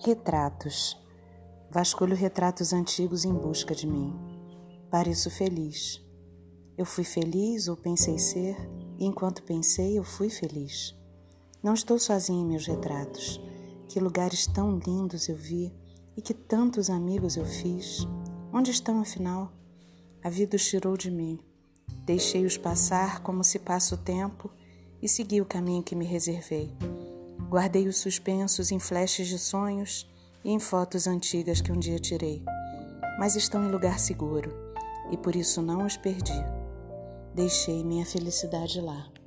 Retratos. Vasculho retratos antigos em busca de mim. Pareço feliz. Eu fui feliz ou pensei ser, e enquanto pensei, eu fui feliz. Não estou sozinha em meus retratos. Que lugares tão lindos eu vi e que tantos amigos eu fiz. Onde estão, afinal? A vida os tirou de mim. Deixei-os passar como se passa o tempo e segui o caminho que me reservei. Guardei os suspensos em flashes de sonhos e em fotos antigas que um dia tirei, mas estão em lugar seguro e por isso não os perdi. Deixei minha felicidade lá.